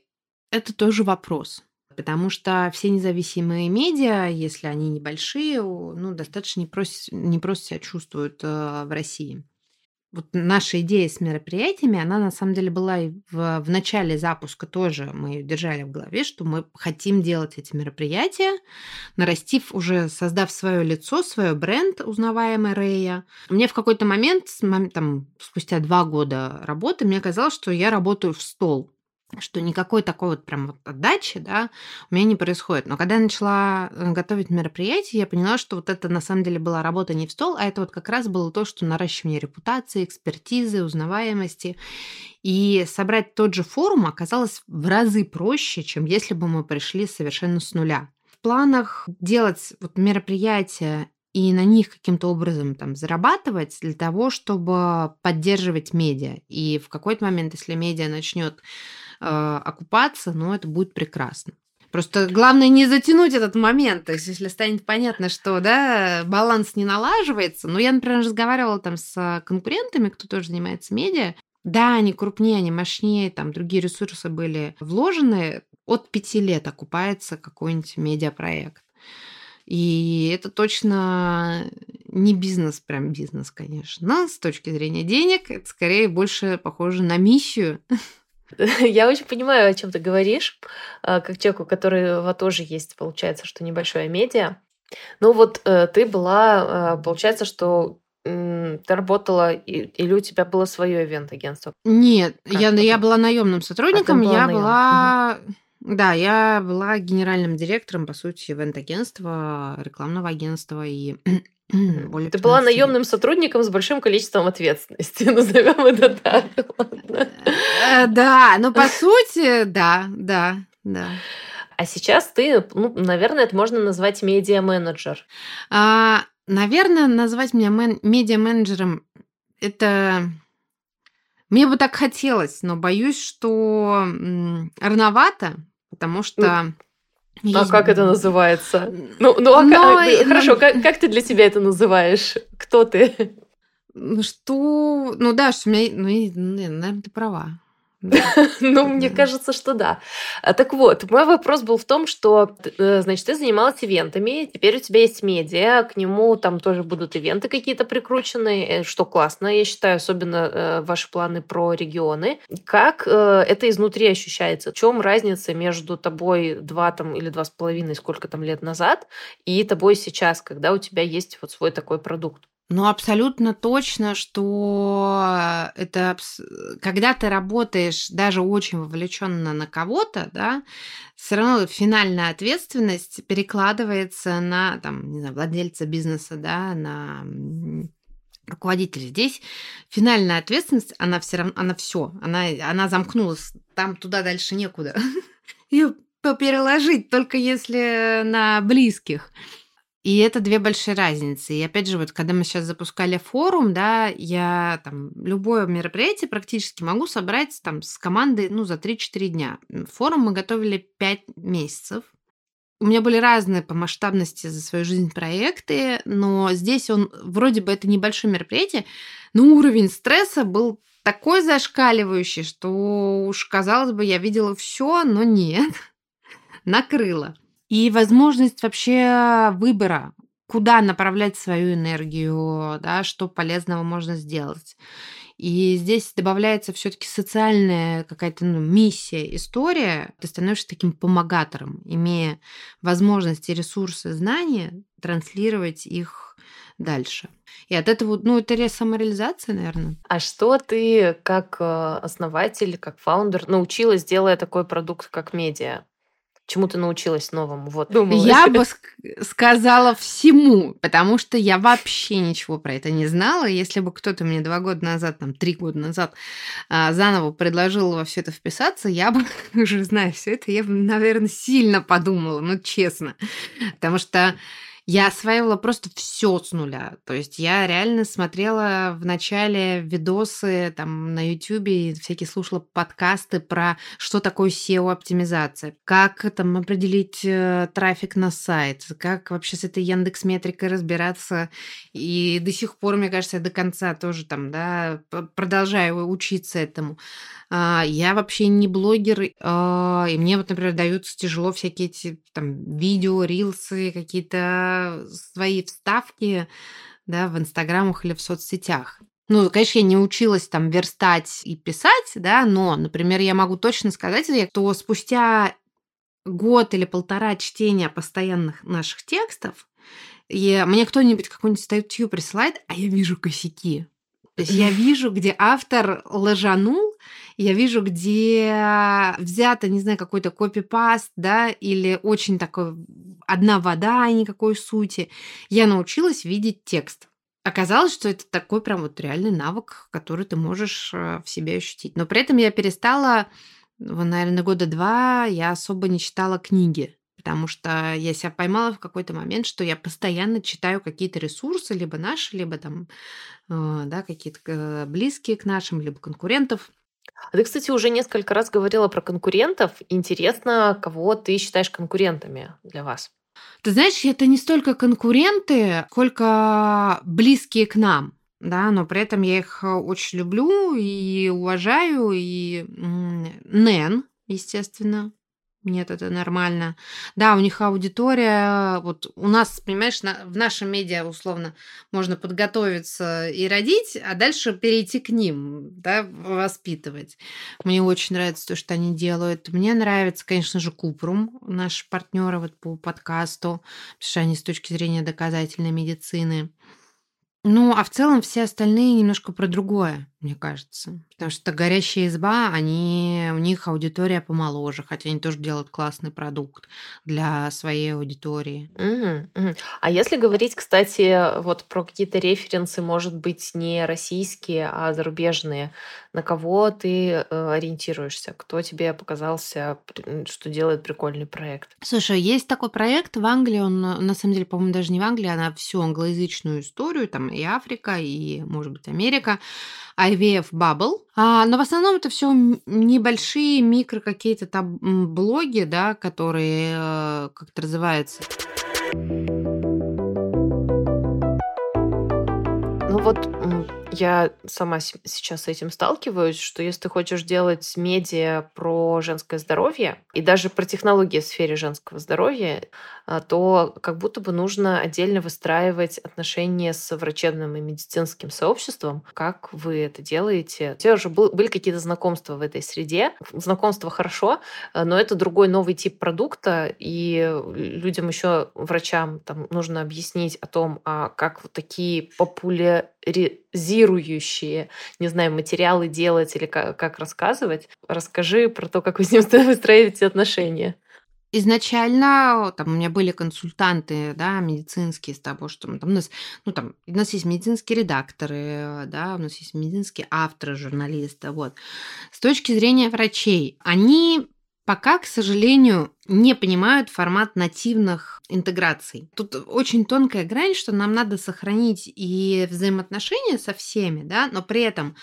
это тоже вопрос. Потому что все независимые медиа, если они небольшие, ну, достаточно непросто, непросто себя чувствуют э, в России вот наша идея с мероприятиями, она на самом деле была и в, в начале запуска тоже, мы ее держали в голове, что мы хотим делать эти мероприятия, нарастив уже, создав свое лицо, свой бренд, узнаваемый Рея. Мне в какой-то момент, там, спустя два года работы, мне казалось, что я работаю в стол что никакой такой вот прям вот отдачи, да, у меня не происходит. Но когда я начала э, готовить мероприятие, я поняла, что вот это на самом деле была работа не в стол, а это вот как раз было то, что наращивание репутации, экспертизы, узнаваемости. И собрать тот же форум оказалось в разы проще, чем если бы мы пришли совершенно с нуля. В планах делать вот мероприятия и на них каким-то образом там зарабатывать для того, чтобы поддерживать медиа. И в какой-то момент, если медиа начнет окупаться, ну, это будет прекрасно. Просто главное не затянуть этот момент. То есть, если станет понятно, что да, баланс не налаживается. Ну, я, например, разговаривала там с конкурентами, кто тоже занимается медиа. Да, они крупнее, они мощнее, там другие ресурсы были вложены. От пяти лет окупается какой-нибудь медиапроект. И это точно не бизнес, прям бизнес, конечно. Но с точки зрения денег, это скорее больше похоже на миссию, Я очень понимаю, о чем ты говоришь, а, как человеку, у которого тоже есть, получается, что небольшое медиа. Ну вот э, ты была, а, получается, что ты работала, или у тебя было свое ивент-агентство? Нет, я, я была наемным сотрудником, а я наем. была... Угу. Да, я была генеральным директором, по сути, ивент-агентства, рекламного агентства и более Ты была наемным сотрудником с большим количеством ответственности, назовем это так. Э, да, ну по сути, да, да, да. А сейчас ты, ну, наверное, это можно назвать медиа-менеджер. А, наверное, назвать меня медиа-менеджером это мне бы так хотелось, но боюсь, что рановато, потому что есть... А как это называется? Ну, ну а но... как... хорошо, как, как ты для себя это называешь? Кто ты? Ну что, ну да, что у меня, ну, наверное, ты права. Ну, мне кажется, что да. А, так вот, мой вопрос был в том, что, э, значит, ты занималась ивентами, теперь у тебя есть медиа, к нему там тоже будут ивенты какие-то прикручены, э, что классно, я считаю, особенно э, ваши планы про регионы. Как это изнутри ощущается? В чем разница между тобой два там или два с половиной, сколько там лет назад, и тобой сейчас, когда у тебя есть вот свой такой продукт? Ну, абсолютно точно, что это когда ты работаешь даже очень вовлеченно на кого-то, да, все равно финальная ответственность перекладывается на там, не знаю, владельца бизнеса, да, на руководителя. Здесь финальная ответственность, она все равно, она все, она, она замкнулась, там туда дальше некуда. Ее переложить только если на близких. И это две большие разницы. И опять же, вот когда мы сейчас запускали форум, да, я там любое мероприятие практически могу собрать там с командой, ну, за 3-4 дня. Форум мы готовили 5 месяцев. У меня были разные по масштабности за свою жизнь проекты, но здесь он вроде бы это небольшое мероприятие, но уровень стресса был такой зашкаливающий, что уж казалось бы, я видела все, но нет, накрыло. И возможность вообще выбора, куда направлять свою энергию, да, что полезного можно сделать. И здесь добавляется все-таки социальная какая-то ну, миссия, история. Ты становишься таким помогатором, имея возможности, ресурсы, знания, транслировать их дальше. И от этого, ну, это самореализация, наверное. А что ты как э, основатель, как фаундер научилась, делая такой продукт, как медиа? Чему ты научилась новому? Вот, думала. Я бы сказала всему, потому что я вообще ничего про это не знала. Если бы кто-то мне два года назад, там, три года назад а, заново предложил во все это вписаться, я бы, уже зная все это, я бы, наверное, сильно подумала, ну, честно. Потому что я осваивала просто все с нуля. То есть я реально смотрела в начале видосы там на YouTube, всякие слушала подкасты про что такое SEO-оптимизация, как там определить э, трафик на сайт, как вообще с этой Яндекс Метрикой разбираться. И до сих пор, мне кажется, я до конца тоже там, да, продолжаю учиться этому. А, я вообще не блогер, а, и мне вот, например, даются тяжело всякие эти там видео, рилсы, какие-то свои вставки, да, в инстаграмах или в соцсетях. Ну, конечно, я не училась там верстать и писать, да, но, например, я могу точно сказать, что спустя год или полтора чтения постоянных наших текстов, и мне кто-нибудь какую-нибудь статью присылает, а я вижу косяки. То есть я вижу, где автор ложанул, я вижу, где взято, не знаю, какой-то копипаст, да, или очень такой одна вода, а никакой сути. Я научилась видеть текст. Оказалось, что это такой прям вот реальный навык, который ты можешь э, в себе ощутить. Но при этом я перестала, наверное, года два я особо не читала книги потому что я себя поймала в какой-то момент, что я постоянно читаю какие-то ресурсы, либо наши, либо там, э, да, какие-то э, близкие к нашим, либо конкурентов. А ты, кстати, уже несколько раз говорила про конкурентов. Интересно, кого ты считаешь конкурентами для вас? Ты знаешь, это не столько конкуренты, сколько близкие к нам. Да, но при этом я их очень люблю и уважаю. И Нэн, естественно, нет, это нормально. Да, у них аудитория, вот у нас, понимаешь, на, в нашем медиа условно можно подготовиться и родить, а дальше перейти к ним, да, воспитывать. Мне очень нравится то, что они делают. Мне нравится, конечно же, Купрум, наши партнеры вот по подкасту, потому что они с точки зрения доказательной медицины. Ну, а в целом все остальные немножко про другое мне кажется. Потому что «Горящая изба», они, у них аудитория помоложе, хотя они тоже делают классный продукт для своей аудитории. Мгм, мгм. А если говорить, кстати, вот про какие-то референсы, может быть, не российские, а зарубежные, на кого ты э, ориентируешься? Кто тебе показался, что делает прикольный проект? Слушай, есть такой проект в Англии, он на самом деле, по-моему, даже не в Англии, а на всю англоязычную историю, там и Африка, и, может быть, Америка. IVF Bubble. А, но в основном это все небольшие микро какие-то там блоги, да, которые, э, как это называется. Ну вот я сама сейчас с этим сталкиваюсь, что если ты хочешь делать медиа про женское здоровье и даже про технологии в сфере женского здоровья, а, то как будто бы нужно отдельно выстраивать отношения с врачебным и медицинским сообществом. Как вы это делаете? У тебя уже были какие-то знакомства в этой среде. Знакомства хорошо, а, но это другой новый тип продукта, и людям еще, врачам, там нужно объяснить о том, а как вот такие популяризирующие, не знаю, материалы делать или как, как рассказывать. Расскажи про то, как вы с ним выстраиваете отношения. Изначально там у меня были консультанты, да, медицинские с того, что там у нас, ну там, у нас есть медицинские редакторы, да, у нас есть медицинские авторы, журналисты, вот. С точки зрения врачей, они пока, к сожалению, не понимают формат нативных интеграций. Тут очень тонкая грань, что нам надо сохранить и взаимоотношения со всеми, да, но при этом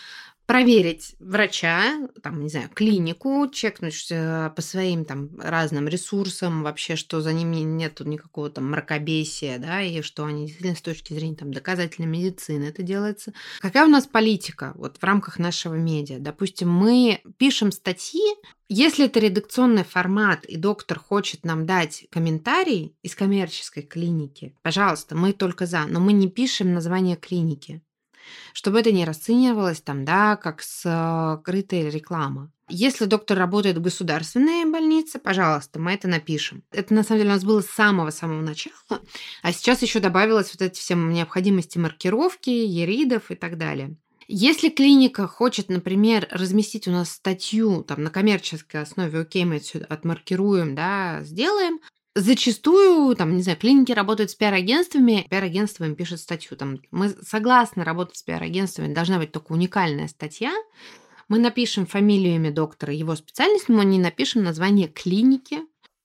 проверить врача, там, не знаю, клинику, чекнуть э, по своим там разным ресурсам вообще, что за ними нет никакого там мракобесия, да, и что они действительно с точки зрения там доказательной медицины это делается. Какая у нас политика вот в рамках нашего медиа? Допустим, мы пишем статьи, если это редакционный формат, и доктор хочет нам дать комментарий из коммерческой клиники, пожалуйста, мы только за, но мы не пишем название клиники. Чтобы это не расценивалось там, да, как скрытая реклама. Если доктор работает в государственной больнице, пожалуйста, мы это напишем. Это на самом деле у нас было с самого-самого начала, а сейчас еще добавилось вот эти все необходимости маркировки, еридов и так далее. Если клиника хочет, например, разместить у нас статью там, на коммерческой основе, окей, мы все отмаркируем, да, сделаем, Зачастую, там, не знаю, клиники работают с пиар-агентствами, пиар-агентство им пишет статью. Там, мы согласны работать с пиар-агентствами, должна быть только уникальная статья. Мы напишем фамилию, имя доктора, его специальность, но не напишем название клиники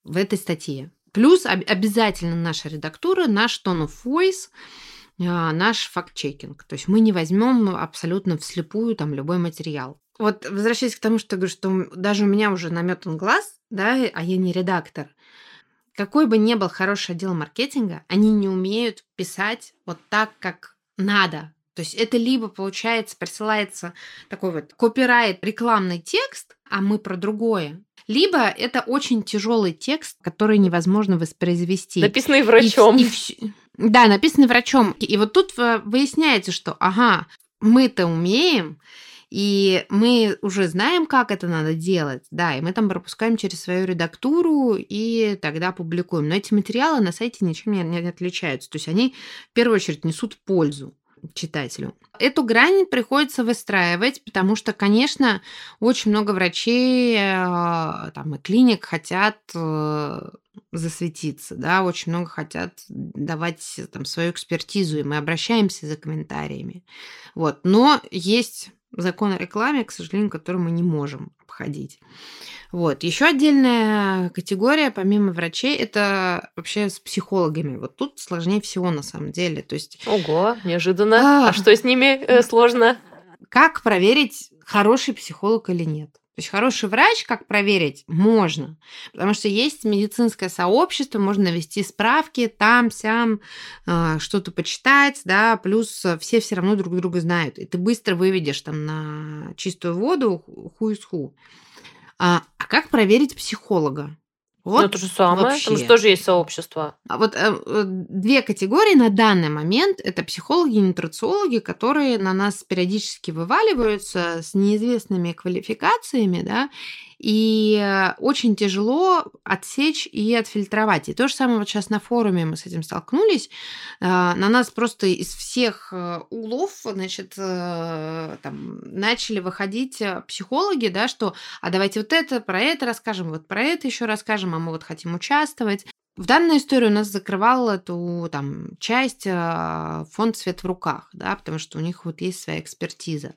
в этой статье. Плюс обязательно наша редактура, наш tone of voice, а, наш факт-чекинг. То есть мы не возьмем абсолютно вслепую там любой материал. Вот возвращаясь к тому, что говорю, что даже у меня уже наметан глаз, да, а я не редактор – какой бы ни был хороший отдел маркетинга, они не умеют писать вот так, как надо. То есть это либо, получается, присылается такой вот копирайт, рекламный текст, а мы про другое. Либо это очень тяжелый текст, который невозможно воспроизвести. Написанный врачом. И, и, да, написанный врачом. И вот тут выясняется, что, ага, мы-то умеем, и мы уже знаем, как это надо делать, да, и мы там пропускаем через свою редактуру и тогда публикуем. Но эти материалы на сайте ничем не, отличаются. То есть они в первую очередь несут пользу читателю. Эту грань приходится выстраивать, потому что, конечно, очень много врачей э, там, и клиник хотят э, засветиться, да, очень много хотят давать там свою экспертизу, и мы обращаемся за комментариями. Вот. Но есть закон о рекламе, к сожалению, который мы не можем обходить. Вот. Еще отдельная категория, помимо врачей, это вообще с психологами. Вот тут сложнее всего на самом деле. То есть... Ого, неожиданно. А, а что с ними э, сложно? Как проверить, хороший психолог или нет? Есть хороший врач, как проверить, можно. Потому что есть медицинское сообщество, можно навести справки, там, сям, э, что-то почитать, да, плюс все все равно друг друга знают. И ты быстро выведешь там на чистую воду ху из ху. А, а как проверить психолога? Вот ну, то же самое, вообще. потому что тоже есть сообщество. А вот э, э, две категории на данный момент – это психологи и нутрициологи, которые на нас периодически вываливаются с неизвестными квалификациями, да, и э, очень тяжело отсечь и отфильтровать. И то же самое вот сейчас на форуме мы с этим столкнулись. Э, на нас просто из всех э, углов, значит, там, начали выходить психологи, да, что а давайте вот это, про это расскажем, вот про это еще расскажем, а мы вот хотим участвовать. В данной истории у нас закрывал эту там, часть э, фонд «Свет в руках», да, потому что у них вот есть своя экспертиза.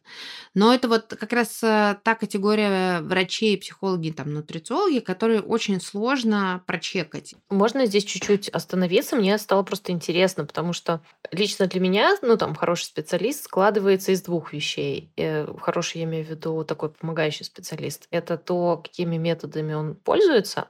Но это вот как раз э, та категория врачей, психологи, там, нутрициологи, которые очень сложно прочекать. Можно здесь чуть-чуть остановиться? Мне стало просто интересно, потому что лично для меня, ну, там, хороший специалист складывается из двух вещей. Э, хороший, я имею в виду, такой помогающий специалист. Это то, какими методами он пользуется,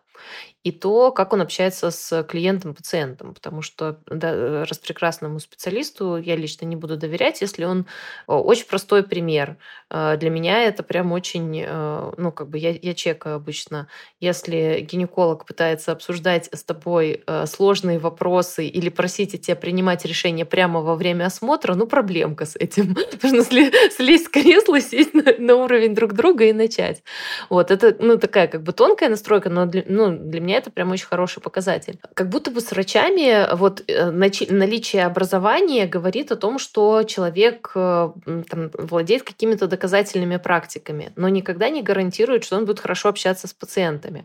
и то, как он общается с клиентом-пациентом, потому что да, распрекрасному специалисту я лично не буду доверять, если он очень простой пример. Э, для меня это прям очень, э, ну, как бы я, я чекаю обычно. Если гинеколог пытается обсуждать с тобой э, сложные вопросы или просить тебя принимать решения прямо во время осмотра, ну, проблемка с этим. Нужно слезть с кресла, сесть на, на уровень друг друга и начать. Вот, это, ну, такая как бы тонкая настройка, но для, ну, для меня это прям очень хороший показатель. Как будто бы с врачами вот э, наличие образования говорит о том, что человек э, там, владеет какими-то доказательными практиками, но никогда не гарантирует, что он будет хорошо общаться с пациентами.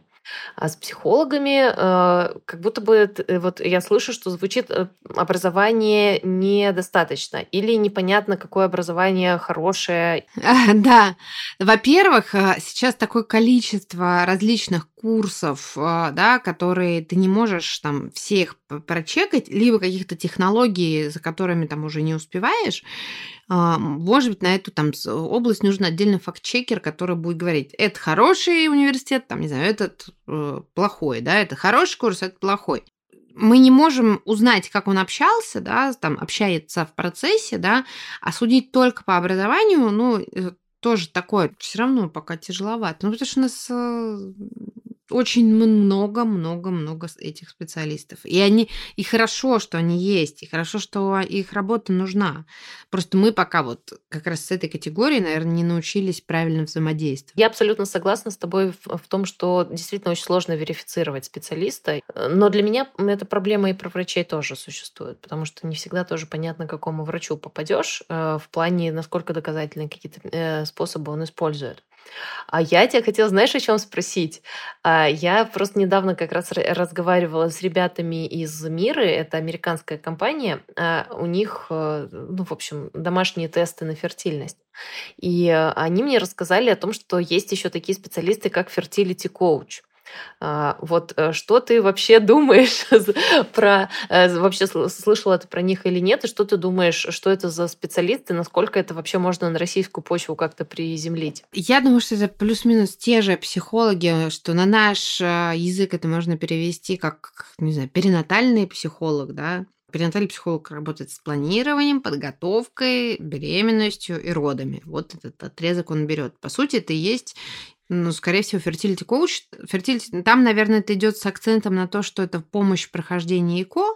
А с психологами э, как будто бы э, вот я слышу, что звучит э, образование недостаточно или непонятно, какое образование хорошее. Да, во-первых, сейчас такое количество различных курсов, да, которые ты не можешь там всех прочекать, либо каких-то технологий, за которыми там уже не успеваешь, а, может быть, на эту там область нужен отдельный факт-чекер, который будет говорить, это хороший университет, там, не знаю, этот э, плохой, да, это хороший курс, это плохой. Мы не можем узнать, как он общался, да, там, общается в процессе, да, а судить только по образованию, ну, э, тоже такое, все равно пока тяжеловато. Ну, потому что у нас э, очень много-много-много этих специалистов. И они, и хорошо, что они есть, и хорошо, что их работа нужна. Просто мы пока вот как раз с этой категорией, наверное, не научились правильно взаимодействовать. Я абсолютно согласна с тобой в, в том, что действительно очень сложно верифицировать специалиста. Но для меня эта проблема и про врачей тоже существует, потому что не всегда тоже понятно, к какому врачу попадешь э, в плане, насколько доказательные какие-то э, способы он использует. А я тебя хотела, знаешь, о чем спросить? А, я просто недавно как раз разговаривала с ребятами из Миры, это американская компания, а, у них, э, ну, в общем, домашние тесты на фертильность. И э, они мне рассказали о том, что есть еще такие специалисты, как fertility coach. А, вот э, что ты вообще думаешь про... Э, вообще слышала ты про них или нет? И что ты думаешь, что это за специалисты? Насколько это вообще можно на российскую почву как-то приземлить? Я думаю, что это плюс-минус те же психологи, что на наш э, язык это можно перевести как, не знаю, перинатальный психолог, да, Перинатальный психолог работает с планированием, подготовкой, беременностью и родами. Вот этот отрезок он берет. По сути, это и есть ну, скорее всего, fertility coach. Fertility, там, наверное, это идет с акцентом на то, что это помощь в прохождении ЭКО,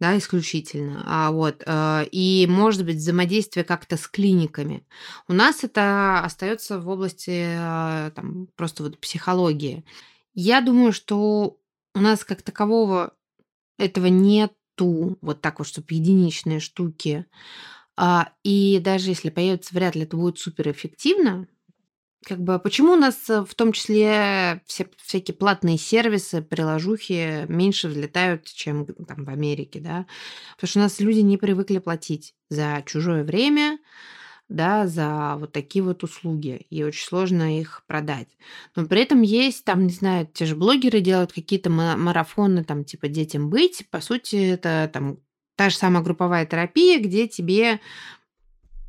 да, исключительно. А вот, э, и, может быть, взаимодействие как-то с клиниками. У нас это остается в области э, там, просто вот психологии. Я думаю, что у нас как такового этого нету, вот так вот, чтобы единичные штуки. А, и даже если появится, вряд ли это будет суперэффективно, как бы, почему у нас э, в том числе все всякие платные сервисы, приложухи меньше взлетают, чем там в Америке, да? Потому что у нас люди не привыкли платить за чужое время, да, за вот такие вот услуги, и очень сложно их продать. Но при этом есть, там, не знаю, те же блогеры делают какие-то марафоны, там, типа «Детям быть», по сути, это там та же самая групповая терапия, где тебе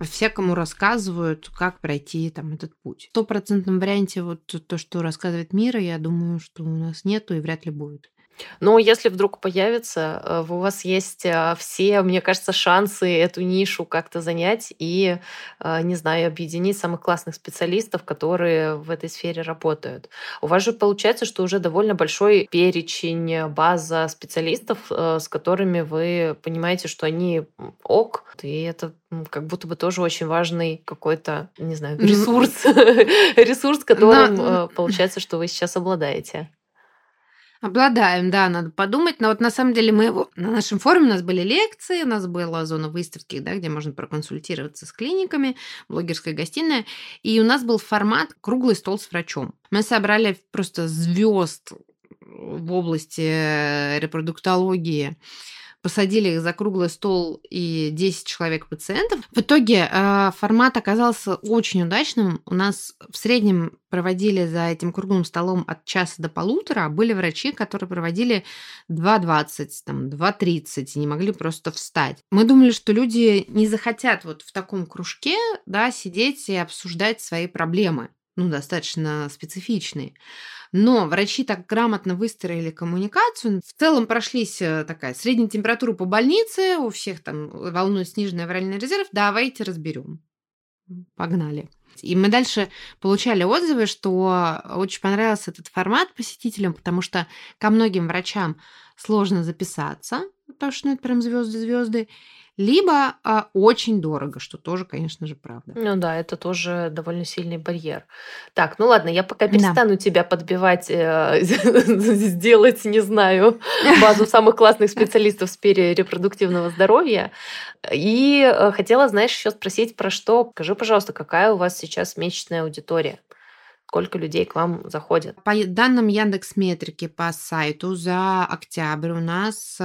всякому рассказывают, как пройти там этот путь. В стопроцентном варианте вот то, что рассказывает Мира, я думаю, что у нас нету и вряд ли будет. Но если вдруг появится, э, у вас есть э, все, мне кажется, шансы эту нишу как-то занять и, э, не знаю, объединить самых классных специалистов, которые в этой сфере работают. У вас же получается, что уже довольно большой перечень, база специалистов, с которыми вы понимаете, что они ок, и это как будто бы тоже очень важный какой-то, не знаю, ресурс, ресурс, которым получается, что вы сейчас обладаете. Обладаем, да, надо подумать. Но вот на самом деле мы его... На нашем форуме у нас были лекции, у нас была зона выставки, да, где можно проконсультироваться с клиниками, блогерская гостиная. И у нас был формат «Круглый стол с врачом». Мы собрали просто звезд в области э, репродуктологии, посадили их за круглый стол и 10 человек пациентов. В итоге э, формат оказался очень удачным. У нас в среднем проводили за этим круглым столом от часа до полутора, а были врачи, которые проводили 2.20, там, 2.30 и не могли просто встать. Мы думали, что люди не захотят вот в таком кружке да, сидеть и обсуждать свои проблемы ну, достаточно специфичные. Но врачи так грамотно выстроили коммуникацию. В целом прошлись э, такая средняя температура по больнице, у всех там волнует сниженный авральный резерв. Давайте разберем. Погнали. И мы дальше получали отзывы, что очень понравился этот формат посетителям, потому что ко многим врачам сложно записаться, потому что ну, это прям звезды-звезды либо а, очень дорого, что тоже, конечно же, правда. Ну да, это тоже довольно сильный барьер. Так, ну ладно, я пока перестану да. тебя подбивать, э, сделать, не знаю, базу самых классных специалистов в сфере репродуктивного здоровья. И э, хотела, знаешь, еще спросить про что. Скажи, пожалуйста, какая у вас сейчас месячная аудитория? Сколько людей к вам заходят? По данным Яндекс Метрики по сайту за октябрь у нас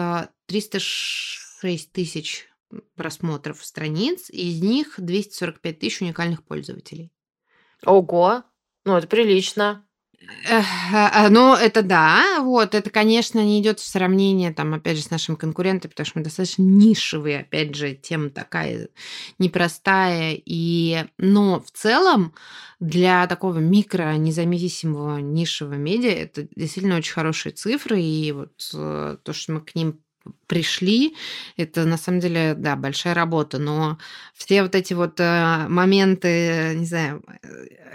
306 э, тысяч просмотров страниц, и из них 245 тысяч уникальных пользователей. Ого! Ну, это прилично. А, ну, это да, вот, это, конечно, не идет в сравнение, там, опять же, с нашими конкурентами, потому что мы достаточно нишевые, опять же, тема такая непростая, и, но в целом для такого микро независимого нишевого медиа это действительно очень хорошие цифры, и вот э, то, что мы к ним пришли. Это на самом деле, да, большая работа, но все вот эти вот э, моменты, не знаю, э,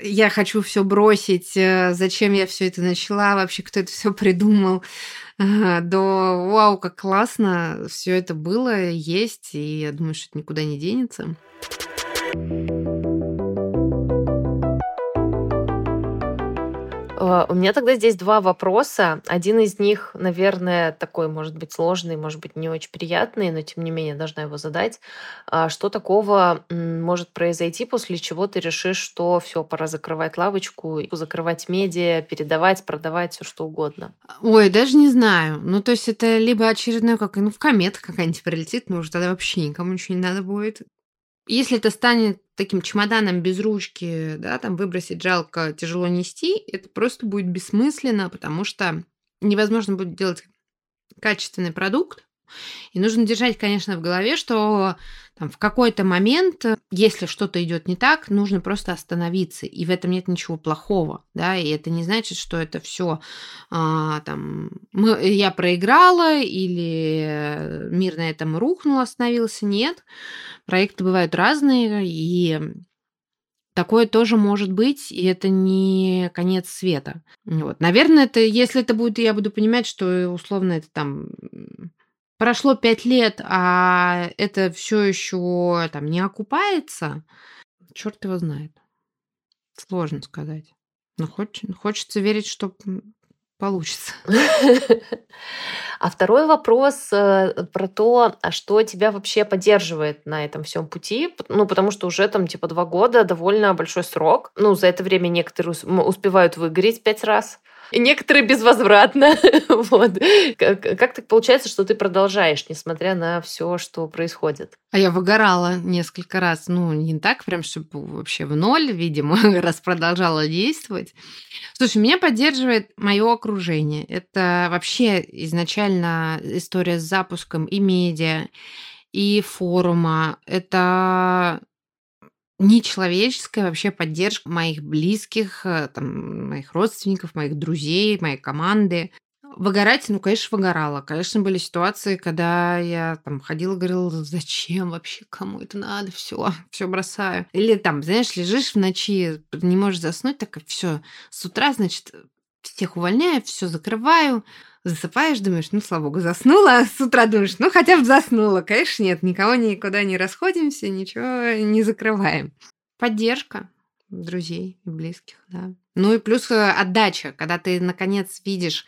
я хочу все бросить, э, зачем я все это начала, вообще кто это все придумал, до вау, как классно все это было, есть, и я думаю, что это никуда не денется. У меня тогда здесь два вопроса. Один из них, наверное, такой, может быть, сложный, может быть, не очень приятный, но тем не менее должна его задать. А что такого может произойти, после чего ты решишь, что все, пора закрывать лавочку, закрывать медиа, передавать, продавать, все что угодно? Ой, даже не знаю. Ну, то есть это либо очередной, как, ну, в комет какая-нибудь прилетит, ну, уже тогда вообще никому ничего не надо будет. Если это станет таким чемоданом без ручки, да, там выбросить жалко, тяжело нести, это просто будет бессмысленно, потому что невозможно будет делать качественный продукт, и нужно держать, конечно, в голове, что там, в какой-то момент, если что-то идет не так, нужно просто остановиться. И в этом нет ничего плохого. Да? И это не значит, что это все а, там, мы, я проиграла или мир на этом рухнул, остановился. Нет. Проекты бывают разные, и Такое тоже может быть, и это не конец света. Вот. Наверное, это, если это будет, я буду понимать, что условно это там прошло пять лет, а это все еще там не окупается, черт его знает. Сложно сказать. Но хоч, хочется верить, что получится. А второй вопрос э, про то, а что тебя вообще поддерживает на этом всем пути? Ну, потому что уже там типа два года довольно большой срок. Ну, за это время некоторые успевают выгореть пять раз некоторые безвозвратно. вот. Как, как так получается, что ты продолжаешь, несмотря на все, что происходит? А я выгорала несколько раз. Ну, не так прям, чтобы вообще в ноль, видимо, раз продолжала действовать. Слушай, меня поддерживает мое окружение. Это вообще изначально история с запуском и медиа, и форума. Это нечеловеческая вообще поддержка моих близких, э, там, моих родственников, моих друзей, моей команды. Выгорать, ну, конечно, выгорала. Конечно, были ситуации, когда я там ходила говорила, зачем вообще, кому это надо, все, все бросаю. Или там, знаешь, лежишь в ночи, не можешь заснуть, так все, с утра, значит, всех увольняю, все закрываю, засыпаешь, думаешь, ну, слава богу, заснула, с утра думаешь, ну, хотя бы заснула. Конечно, нет, никого никуда не расходимся, ничего не закрываем. Поддержка друзей и близких, да. Ну и плюс э, отдача, когда ты наконец видишь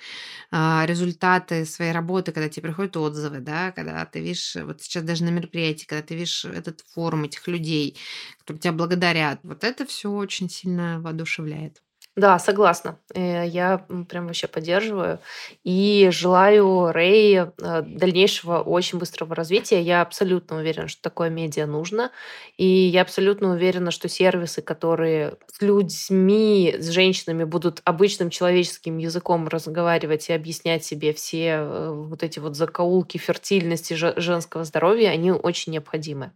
э, результаты своей работы, когда тебе приходят отзывы, да, когда ты видишь, вот сейчас даже на мероприятии, когда ты видишь этот форум этих людей, которые тебя благодарят, вот это все очень сильно воодушевляет. Да, согласна. Э, я прям вообще поддерживаю. И желаю Рэй э, дальнейшего очень быстрого развития. Я абсолютно уверена, что такое медиа нужно. И я абсолютно уверена, что сервисы, которые с людьми, с женщинами будут обычным человеческим языком разговаривать и объяснять себе все э, вот эти вот закоулки фертильности женского здоровья, они очень необходимы.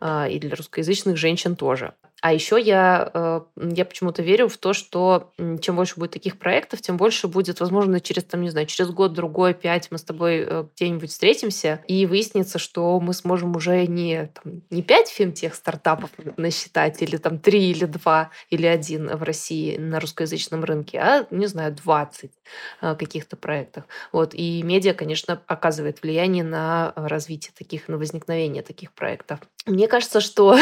А, и для русскоязычных женщин тоже. А еще я, э, я почему-то верю в то, что чем больше будет таких проектов, тем больше будет, возможно, через, там, не знаю, через год, другой, пять мы с тобой э, где-нибудь встретимся, и выяснится, что мы сможем уже не, там, не пять фемтех стартапов насчитать, или там три, или два, или один в России на русскоязычном рынке, а, не знаю, 20 э, каких-то проектов. Вот. И медиа, конечно, оказывает влияние на развитие таких, на возникновение таких проектов. Мне кажется, что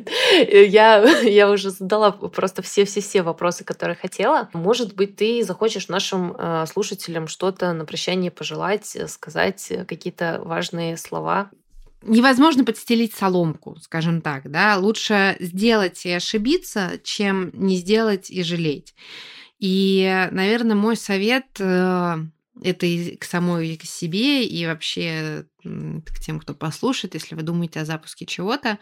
я, я уже задала просто все-все-все вопросы, которые хотела. Может быть, ты захочешь нашим э, слушателям что-то на прощание пожелать, э, сказать какие-то важные слова. Невозможно подстелить соломку, скажем так, да. Лучше сделать и ошибиться, чем не сделать и жалеть. И, наверное, мой совет э, это и к самой к себе, и вообще к тем, кто послушает, если вы думаете о запуске чего-то.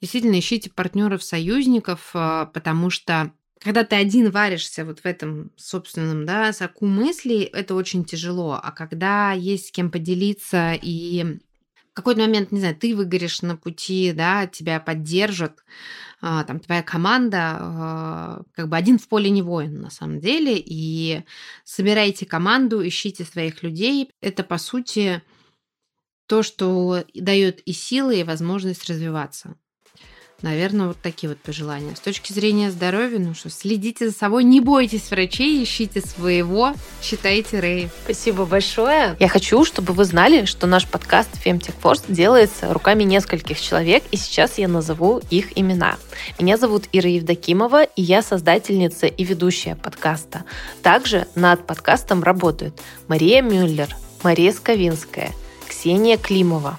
Действительно, ищите партнеров, союзников, а, потому что когда ты один варишься вот в этом собственном да, соку мыслей, это очень тяжело. А когда есть с кем поделиться и в какой-то момент, не знаю, ты выгоришь на пути, да, тебя поддержат, там твоя команда, а, как бы один в поле не воин на самом деле, и собирайте команду, ищите своих людей. Это, по сути, то, что дает и силы, и возможность развиваться. Наверное, вот такие вот пожелания. С точки зрения здоровья, ну что, следите за собой, не бойтесь врачей, ищите своего, читайте Рэй. Спасибо большое. Я хочу, чтобы вы знали, что наш подкаст Femtech Force делается руками нескольких человек, и сейчас я назову их имена. Меня зовут Ира Евдокимова, и я создательница и ведущая подкаста. Также над подкастом работают Мария Мюллер, Мария Сковинская, Ксения Климова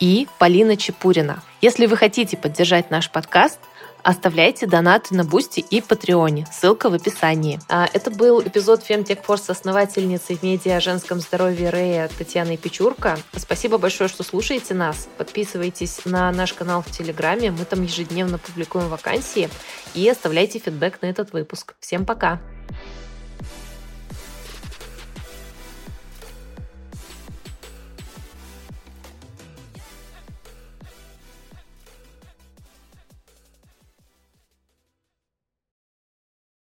и Полина Чепурина – если вы хотите поддержать наш подкаст, оставляйте донаты на Бусти и Патреоне. Ссылка в описании. А, это был эпизод Force с основательницей медиа о женском здоровье Рея Татьяной Печурко. Спасибо большое, что слушаете нас. Подписывайтесь на наш канал в Телеграме. Мы там ежедневно публикуем вакансии. И оставляйте фидбэк на этот выпуск. Всем пока! Пока.